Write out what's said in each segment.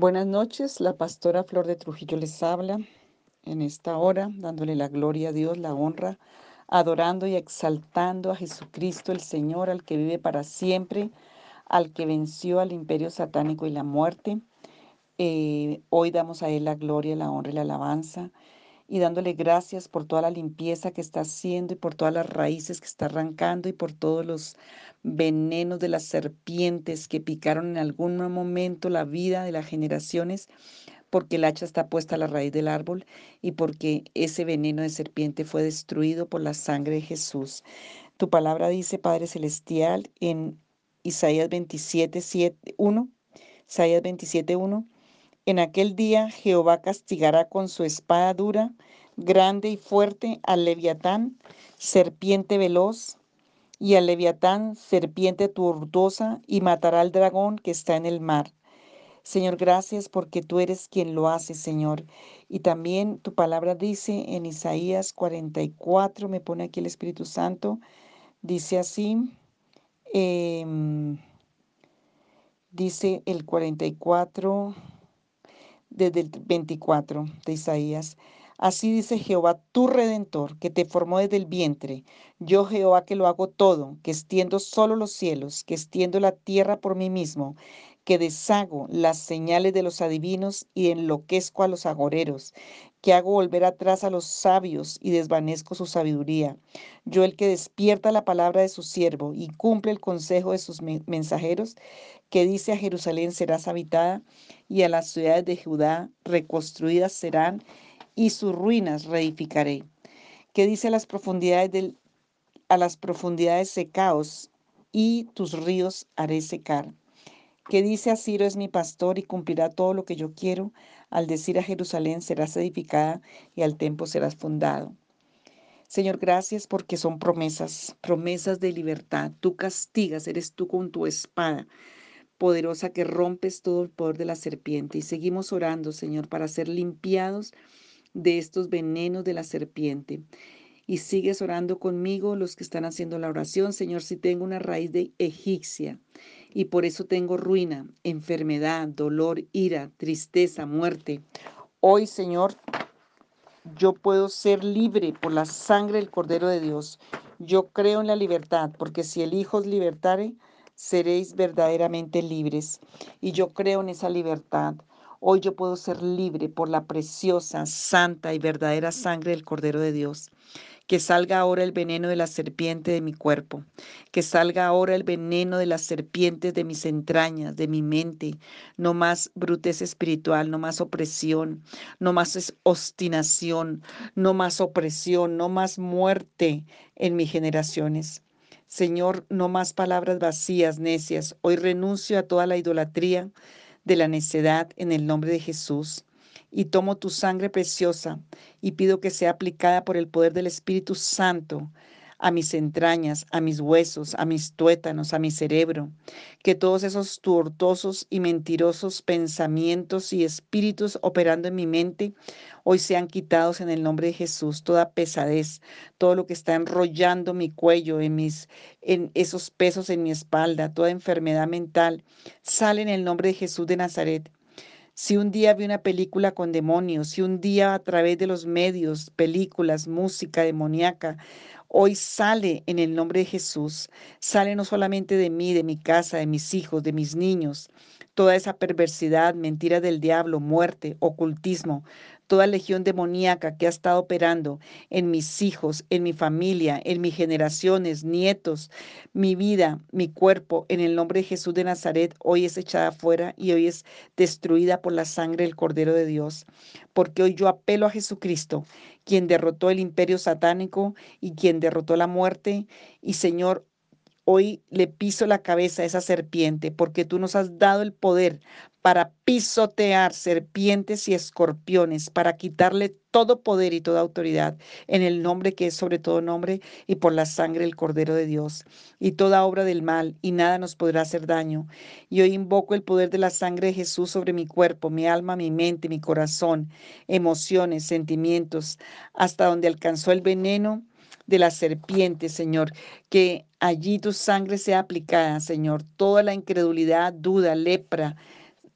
Buenas noches, la pastora Flor de Trujillo les habla en esta hora, dándole la gloria a Dios, la honra, adorando y exaltando a Jesucristo el Señor, al que vive para siempre, al que venció al imperio satánico y la muerte. Eh, hoy damos a Él la gloria, la honra y la alabanza y dándole gracias por toda la limpieza que está haciendo y por todas las raíces que está arrancando y por todos los venenos de las serpientes que picaron en algún momento la vida de las generaciones, porque el hacha está puesta a la raíz del árbol y porque ese veneno de serpiente fue destruido por la sangre de Jesús. Tu palabra dice, Padre Celestial, en Isaías 27, 1, Isaías 27, 1, en aquel día Jehová castigará con su espada dura, grande y fuerte al leviatán, serpiente veloz, y al leviatán, serpiente tortuosa, y matará al dragón que está en el mar. Señor, gracias porque tú eres quien lo hace, Señor. Y también tu palabra dice en Isaías 44, me pone aquí el Espíritu Santo, dice así, em, dice el 44 desde el 24 de Isaías. Así dice Jehová, tu redentor, que te formó desde el vientre. Yo Jehová que lo hago todo, que extiendo solo los cielos, que extiendo la tierra por mí mismo, que deshago las señales de los adivinos y enloquezco a los agoreros, que hago volver atrás a los sabios y desvanezco su sabiduría. Yo el que despierta la palabra de su siervo y cumple el consejo de sus mensajeros, que dice a Jerusalén serás habitada y a las ciudades de Judá reconstruidas serán y sus ruinas reedificaré. Que dice a las profundidades del a las profundidades secaos y tus ríos haré secar. Que dice a Ciro es mi pastor y cumplirá todo lo que yo quiero. Al decir a Jerusalén serás edificada y al templo serás fundado. Señor, gracias porque son promesas, promesas de libertad. Tú castigas, eres tú con tu espada poderosa que rompes todo el poder de la serpiente. Y seguimos orando, Señor, para ser limpiados de estos venenos de la serpiente. Y sigues orando conmigo los que están haciendo la oración, Señor, si tengo una raíz de egipcia y por eso tengo ruina, enfermedad, dolor, ira, tristeza, muerte. Hoy, Señor, yo puedo ser libre por la sangre del Cordero de Dios. Yo creo en la libertad, porque si el Hijo os libertare, seréis verdaderamente libres. Y yo creo en esa libertad. Hoy yo puedo ser libre por la preciosa, santa y verdadera sangre del Cordero de Dios. Que salga ahora el veneno de la serpiente de mi cuerpo. Que salga ahora el veneno de las serpientes de mis entrañas, de mi mente. No más brutez espiritual, no más opresión, no más obstinación, no más opresión, no más muerte en mis generaciones. Señor, no más palabras vacías, necias. Hoy renuncio a toda la idolatría de la necedad en el nombre de Jesús. Y tomo tu sangre preciosa y pido que sea aplicada por el poder del Espíritu Santo a mis entrañas, a mis huesos, a mis tuétanos, a mi cerebro, que todos esos tortosos y mentirosos pensamientos y espíritus operando en mi mente hoy sean quitados en el nombre de Jesús, toda pesadez, todo lo que está enrollando mi cuello, en mis en esos pesos en mi espalda, toda enfermedad mental, sale en el nombre de Jesús de Nazaret. Si un día vi una película con demonios, si un día a través de los medios, películas, música demoníaca, hoy sale en el nombre de Jesús, sale no solamente de mí, de mi casa, de mis hijos, de mis niños, toda esa perversidad, mentira del diablo, muerte, ocultismo, toda legión demoníaca que ha estado operando en mis hijos, en mi familia, en mis generaciones, nietos, mi vida, mi cuerpo, en el nombre de Jesús de Nazaret, hoy es echada fuera y hoy es destruida por la sangre del Cordero de Dios. Porque hoy yo apelo a Jesucristo, quien derrotó el imperio satánico y quien derrotó la muerte. Y Señor, Hoy le piso la cabeza a esa serpiente porque tú nos has dado el poder para pisotear serpientes y escorpiones, para quitarle todo poder y toda autoridad en el nombre que es sobre todo nombre y por la sangre del Cordero de Dios y toda obra del mal y nada nos podrá hacer daño. Y hoy invoco el poder de la sangre de Jesús sobre mi cuerpo, mi alma, mi mente, mi corazón, emociones, sentimientos, hasta donde alcanzó el veneno de la serpiente, Señor, que allí tu sangre sea aplicada, Señor. Toda la incredulidad, duda, lepra,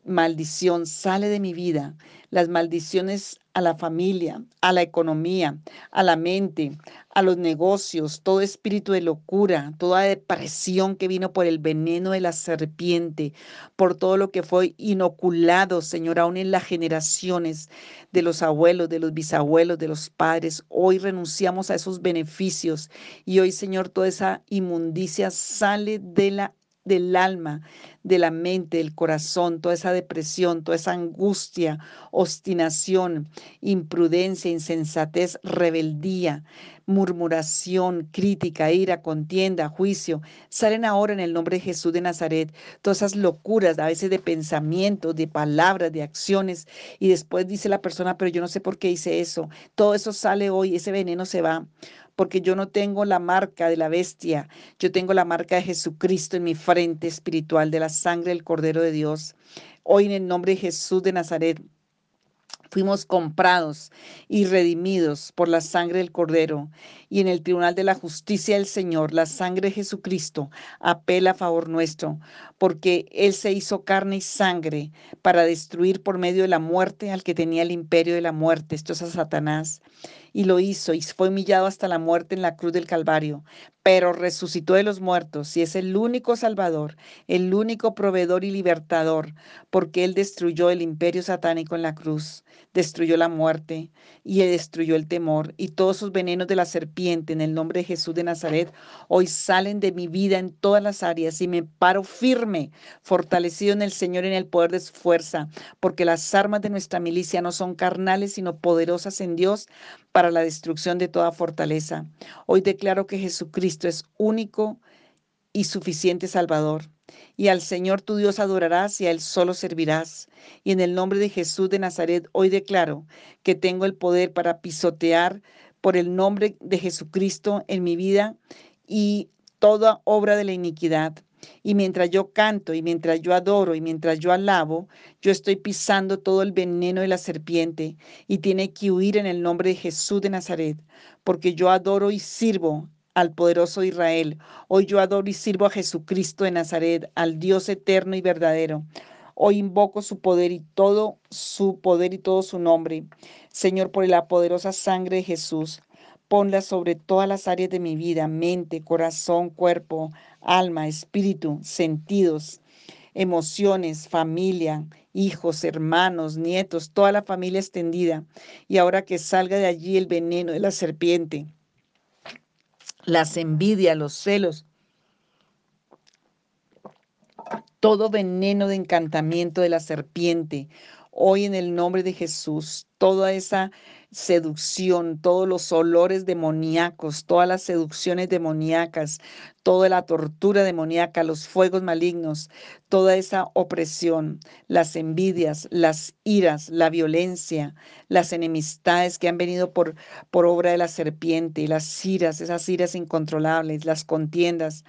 maldición sale de mi vida, las maldiciones a la familia, a la economía, a la mente, a los negocios, todo espíritu de locura, toda depresión que vino por el veneno de la serpiente, por todo lo que fue inoculado, Señor, aún en las generaciones de los abuelos, de los bisabuelos, de los padres. Hoy renunciamos a esos beneficios y hoy, Señor, toda esa inmundicia sale de la del alma, de la mente, del corazón, toda esa depresión, toda esa angustia, obstinación, imprudencia, insensatez, rebeldía, murmuración, crítica, ira, contienda, juicio, salen ahora en el nombre de Jesús de Nazaret. Todas esas locuras, a veces de pensamientos, de palabras, de acciones, y después dice la persona, pero yo no sé por qué hice eso. Todo eso sale hoy, ese veneno se va porque yo no tengo la marca de la bestia, yo tengo la marca de Jesucristo en mi frente espiritual, de la sangre del Cordero de Dios. Hoy en el nombre de Jesús de Nazaret, Fuimos comprados y redimidos por la sangre del Cordero. Y en el tribunal de la justicia del Señor, la sangre de Jesucristo apela a favor nuestro, porque Él se hizo carne y sangre para destruir por medio de la muerte al que tenía el imperio de la muerte, esto es a Satanás. Y lo hizo y fue humillado hasta la muerte en la cruz del Calvario, pero resucitó de los muertos y es el único Salvador, el único proveedor y libertador, porque Él destruyó el imperio satánico en la cruz, destruyó la muerte y destruyó el temor y todos sus venenos de la serpiente en el nombre de Jesús de Nazaret hoy salen de mi vida en todas las áreas y me paro firme, fortalecido en el Señor en el poder de su fuerza, porque las armas de nuestra milicia no son carnales, sino poderosas en Dios para la destrucción de toda fortaleza. Hoy declaro que Jesucristo es único y suficiente Salvador. Y al Señor tu Dios adorarás y a Él solo servirás. Y en el nombre de Jesús de Nazaret hoy declaro que tengo el poder para pisotear por el nombre de Jesucristo en mi vida y toda obra de la iniquidad. Y mientras yo canto y mientras yo adoro y mientras yo alabo, yo estoy pisando todo el veneno de la serpiente y tiene que huir en el nombre de Jesús de Nazaret, porque yo adoro y sirvo al poderoso Israel. Hoy yo adoro y sirvo a Jesucristo de Nazaret, al Dios eterno y verdadero. Hoy invoco su poder y todo su poder y todo su nombre. Señor, por la poderosa sangre de Jesús, ponla sobre todas las áreas de mi vida, mente, corazón, cuerpo, alma, espíritu, sentidos, emociones, familia, hijos, hermanos, nietos, toda la familia extendida. Y ahora que salga de allí el veneno de la serpiente, las envidias, los celos, todo veneno de encantamiento de la serpiente, hoy en el nombre de Jesús, toda esa seducción, todos los olores demoníacos, todas las seducciones demoníacas, toda la tortura demoníaca, los fuegos malignos, toda esa opresión, las envidias, las iras, la violencia, las enemistades que han venido por, por obra de la serpiente, las iras, esas iras incontrolables, las contiendas.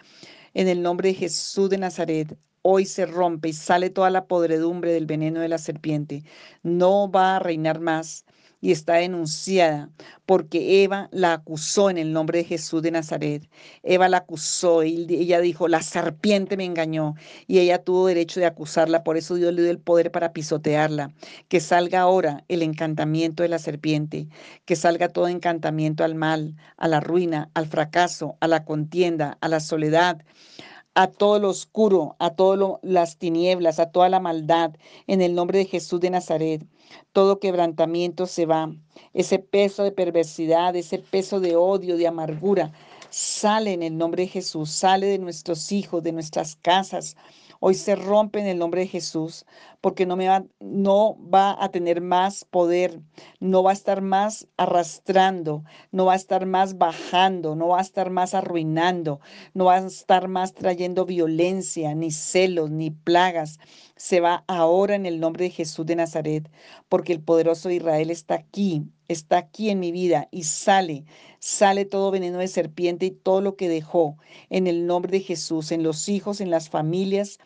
En el nombre de Jesús de Nazaret, hoy se rompe y sale toda la podredumbre del veneno de la serpiente. No va a reinar más y está denunciada porque Eva la acusó en el nombre de Jesús de Nazaret. Eva la acusó y ella dijo, la serpiente me engañó y ella tuvo derecho de acusarla, por eso Dios le dio el poder para pisotearla. Que salga ahora el encantamiento de la serpiente, que salga todo encantamiento al mal, a la ruina, al fracaso, a la contienda, a la soledad a todo lo oscuro, a todas las tinieblas, a toda la maldad, en el nombre de Jesús de Nazaret. Todo quebrantamiento se va. Ese peso de perversidad, ese peso de odio, de amargura, sale en el nombre de Jesús, sale de nuestros hijos, de nuestras casas, Hoy se rompe en el nombre de Jesús, porque no, me va, no va a tener más poder, no va a estar más arrastrando, no va a estar más bajando, no va a estar más arruinando, no va a estar más trayendo violencia, ni celos, ni plagas. Se va ahora en el nombre de Jesús de Nazaret, porque el poderoso Israel está aquí, está aquí en mi vida y sale, sale todo veneno de serpiente y todo lo que dejó en el nombre de Jesús, en los hijos, en las familias,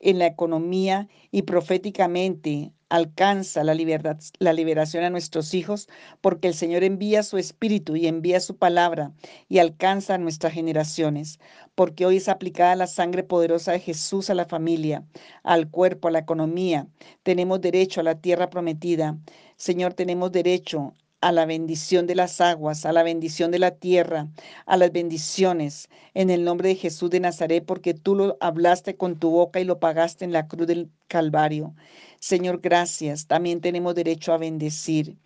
en la economía y proféticamente alcanza la, libertad, la liberación a nuestros hijos, porque el Señor envía su espíritu y envía su palabra y alcanza a nuestras generaciones, porque hoy es aplicada la sangre poderosa de Jesús a la familia, al cuerpo, a la economía. Tenemos derecho a la tierra prometida. Señor, tenemos derecho a la bendición de las aguas, a la bendición de la tierra, a las bendiciones en el nombre de Jesús de Nazaret, porque tú lo hablaste con tu boca y lo pagaste en la cruz del Calvario. Señor, gracias. También tenemos derecho a bendecir.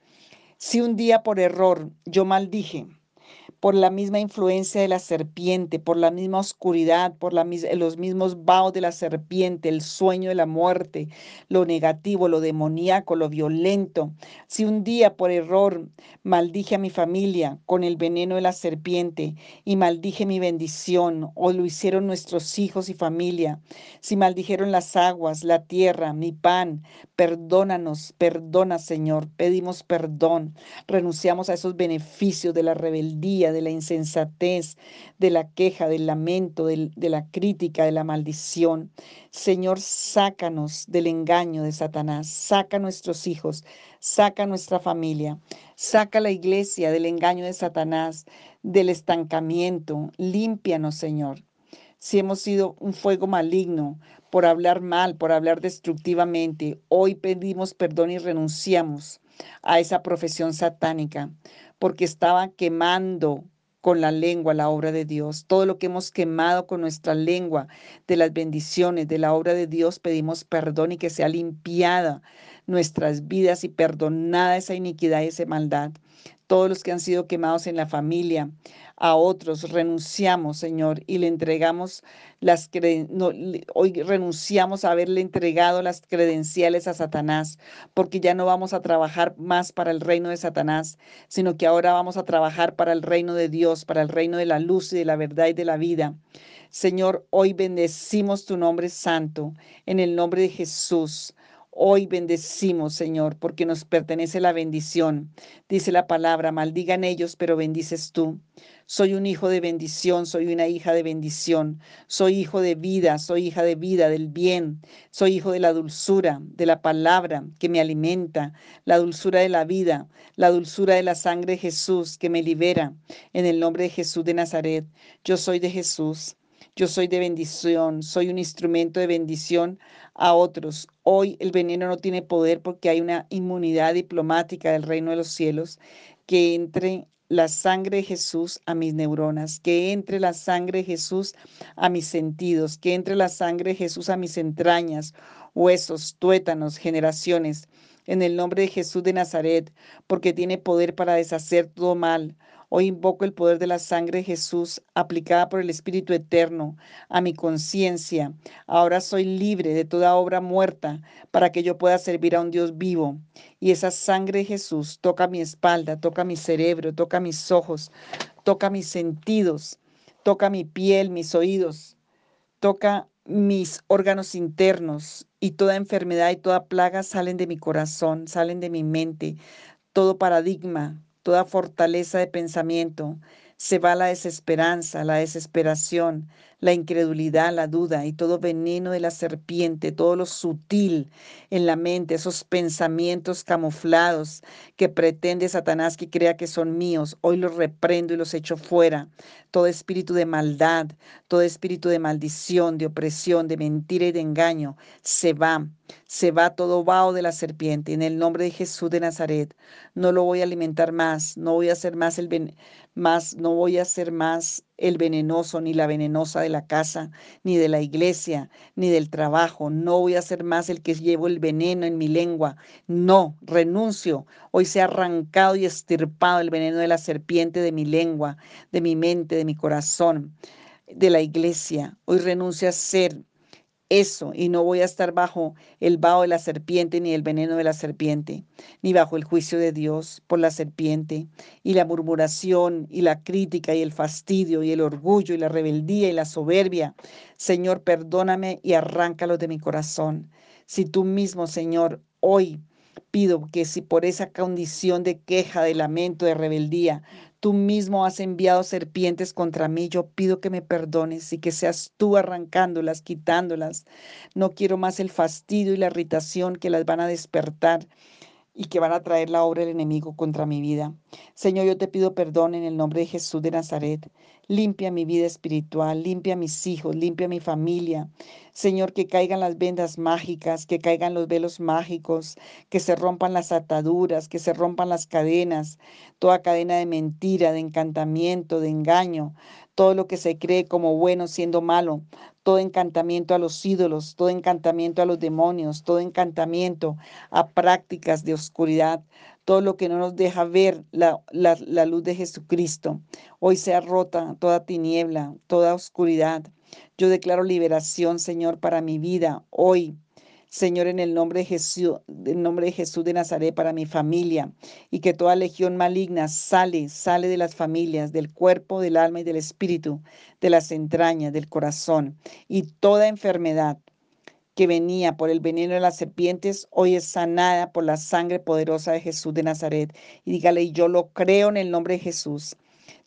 Si un día por error yo maldije, por la misma influencia de la serpiente, por la misma oscuridad, por la, los mismos vaos de la serpiente, el sueño de la muerte, lo negativo, lo demoníaco, lo violento. Si un día por error maldije a mi familia con el veneno de la serpiente y maldije mi bendición, o lo hicieron nuestros hijos y familia, si maldijeron las aguas, la tierra, mi pan, perdónanos, perdona Señor, pedimos perdón, renunciamos a esos beneficios de la rebeldía, de la insensatez, de la queja, del lamento, de la crítica, de la maldición. Señor, sácanos del engaño de Satanás, saca a nuestros hijos, saca a nuestra familia, saca a la iglesia del engaño de Satanás, del estancamiento, límpianos, Señor. Si hemos sido un fuego maligno por hablar mal, por hablar destructivamente, hoy pedimos perdón y renunciamos a esa profesión satánica porque estaba quemando con la lengua la obra de Dios. Todo lo que hemos quemado con nuestra lengua de las bendiciones de la obra de Dios, pedimos perdón y que sea limpiada nuestras vidas y perdonada esa iniquidad y esa maldad. Todos los que han sido quemados en la familia, a otros, renunciamos, Señor, y le entregamos las hoy renunciamos a haberle entregado las credenciales a Satanás, porque ya no vamos a trabajar más para el reino de Satanás, sino que ahora vamos a trabajar para el reino de Dios, para el reino de la luz y de la verdad y de la vida. Señor, hoy bendecimos tu nombre santo, en el nombre de Jesús. Hoy bendecimos, Señor, porque nos pertenece la bendición. Dice la palabra, maldigan ellos, pero bendices tú. Soy un hijo de bendición, soy una hija de bendición, soy hijo de vida, soy hija de vida, del bien, soy hijo de la dulzura, de la palabra que me alimenta, la dulzura de la vida, la dulzura de la sangre de Jesús que me libera. En el nombre de Jesús de Nazaret, yo soy de Jesús. Yo soy de bendición, soy un instrumento de bendición a otros. Hoy el veneno no tiene poder porque hay una inmunidad diplomática del reino de los cielos que entre la sangre de Jesús a mis neuronas, que entre la sangre de Jesús a mis sentidos, que entre la sangre de Jesús a mis entrañas, huesos, tuétanos, generaciones, en el nombre de Jesús de Nazaret, porque tiene poder para deshacer todo mal, Hoy invoco el poder de la sangre de Jesús aplicada por el Espíritu Eterno a mi conciencia. Ahora soy libre de toda obra muerta para que yo pueda servir a un Dios vivo. Y esa sangre de Jesús toca mi espalda, toca mi cerebro, toca mis ojos, toca mis sentidos, toca mi piel, mis oídos, toca mis órganos internos y toda enfermedad y toda plaga salen de mi corazón, salen de mi mente. Todo paradigma, toda fortaleza de pensamiento, se va la desesperanza, la desesperación, la incredulidad, la duda y todo veneno de la serpiente, todo lo sutil en la mente, esos pensamientos camuflados que pretende Satanás que crea que son míos, hoy los reprendo y los echo fuera. Todo espíritu de maldad, todo espíritu de maldición, de opresión, de mentira y de engaño, se va, se va todo vaho de la serpiente. En el nombre de Jesús de Nazaret, no lo voy a alimentar más, no voy a hacer más el más, no voy a ser más el venenoso ni la venenosa de la casa, ni de la iglesia, ni del trabajo. No voy a ser más el que llevo el veneno en mi lengua. No, renuncio. Hoy se ha arrancado y estirpado el veneno de la serpiente de mi lengua, de mi mente, de mi corazón, de la iglesia. Hoy renuncio a ser eso y no voy a estar bajo el vaho de la serpiente ni el veneno de la serpiente, ni bajo el juicio de Dios por la serpiente y la murmuración y la crítica y el fastidio y el orgullo y la rebeldía y la soberbia. Señor, perdóname y arráncalo de mi corazón. Si tú mismo, Señor, hoy pido que si por esa condición de queja, de lamento, de rebeldía, Tú mismo has enviado serpientes contra mí. Yo pido que me perdones y que seas tú arrancándolas, quitándolas. No quiero más el fastidio y la irritación que las van a despertar y que van a traer la obra del enemigo contra mi vida. Señor, yo te pido perdón en el nombre de Jesús de Nazaret. Limpia mi vida espiritual, limpia mis hijos, limpia mi familia. Señor, que caigan las vendas mágicas, que caigan los velos mágicos, que se rompan las ataduras, que se rompan las cadenas, toda cadena de mentira, de encantamiento, de engaño, todo lo que se cree como bueno siendo malo, todo encantamiento a los ídolos, todo encantamiento a los demonios, todo encantamiento a prácticas de oscuridad, todo lo que no nos deja ver la, la, luz de Jesucristo. Hoy sea rota toda tiniebla, toda oscuridad. Yo declaro liberación, Señor, para mi vida hoy. Señor, en el nombre de Jesús, en nombre de Jesús de Nazaret para mi familia y que toda legión maligna sale, sale de las familias, del cuerpo, del alma y del espíritu, de las entrañas, del corazón y toda enfermedad que venía por el veneno de las serpientes, hoy es sanada por la sangre poderosa de Jesús de Nazaret. Y dígale, yo lo creo en el nombre de Jesús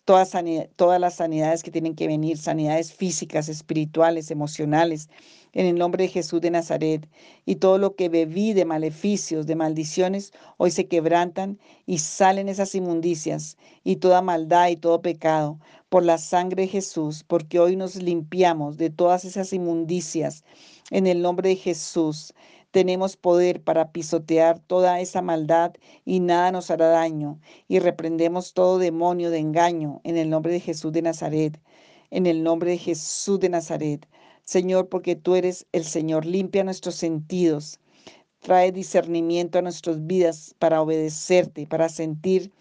todas, todas las sanidades que tienen que venir, sanidades físicas, espirituales, emocionales, en el nombre de Jesús de Nazaret. Y todo lo que bebí de maleficios, de maldiciones, hoy se quebrantan y salen esas inmundicias y toda maldad y todo pecado por la sangre de Jesús, porque hoy nos limpiamos de todas esas inmundicias en el nombre de Jesús. Tenemos poder para pisotear toda esa maldad y nada nos hará daño. Y reprendemos todo demonio de engaño en el nombre de Jesús de Nazaret. En el nombre de Jesús de Nazaret. Señor, porque tú eres el Señor, limpia nuestros sentidos. Trae discernimiento a nuestras vidas para obedecerte, para sentir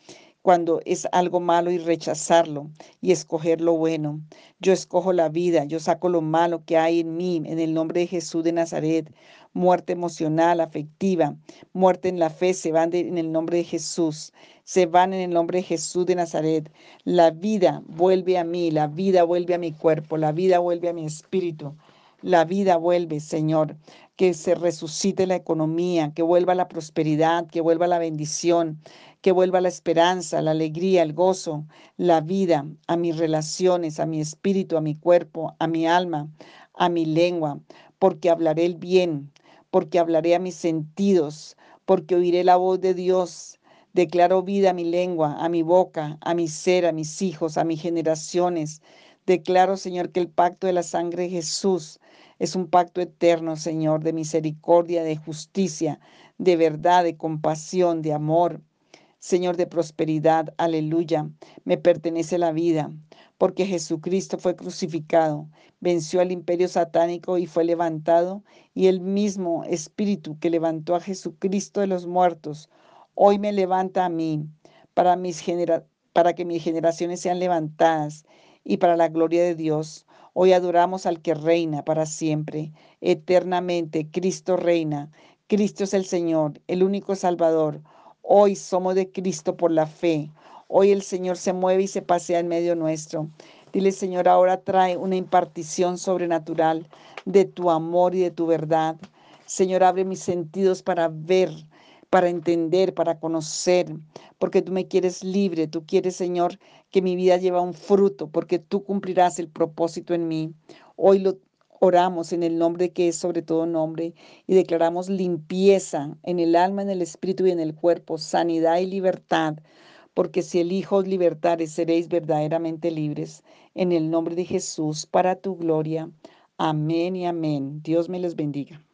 cuando es algo malo y rechazarlo y escoger lo bueno. Yo escojo la vida, yo saco lo malo que hay en mí en el nombre de Jesús de Nazaret. Muerte emocional, afectiva, muerte en la fe se van en el nombre de Jesús. Se van en el nombre de Jesús de Nazaret. La vida vuelve a mí, la vida vuelve a mi cuerpo, la vida vuelve a mi espíritu. La vida vuelve, Señor que se resucite la economía, que vuelva la prosperidad, que vuelva la bendición, que vuelva la esperanza, la alegría, el gozo, la vida a mis relaciones, a mi espíritu, a mi cuerpo, a mi alma, a mi lengua, porque hablaré el bien, porque hablaré a mis sentidos, porque oiré la voz de Dios. Declaro vida a mi lengua, a mi boca, a mi ser, a mis hijos, a mis generaciones. Declaro, Señor, que el pacto de la sangre de Jesús es un pacto eterno, Señor, de misericordia, de justicia, de verdad, de compasión, de amor. Señor de prosperidad, aleluya, me pertenece la vida, porque Jesucristo fue crucificado, venció al imperio satánico y fue levantado, y el mismo Espíritu que levantó a Jesucristo de los muertos, hoy me levanta a mí, para, mis para que mis generaciones sean levantadas y para la gloria de Dios. Hoy adoramos al que reina para siempre, eternamente. Cristo reina. Cristo es el Señor, el único Salvador. Hoy somos de Cristo por la fe. Hoy el Señor se mueve y se pasea en medio nuestro. Dile, Señor, ahora trae una impartición sobrenatural de tu amor y de tu verdad. Señor, abre mis sentidos para ver, para entender, para conocer, porque tú me quieres libre. Tú quieres, Señor, que mi vida lleve un fruto, porque tú cumplirás el propósito en mí. Hoy lo Oramos en el nombre que es sobre todo nombre y declaramos limpieza en el alma, en el espíritu y en el cuerpo, sanidad y libertad, porque si el Hijo os libertare, seréis verdaderamente libres. En el nombre de Jesús, para tu gloria. Amén y amén. Dios me les bendiga.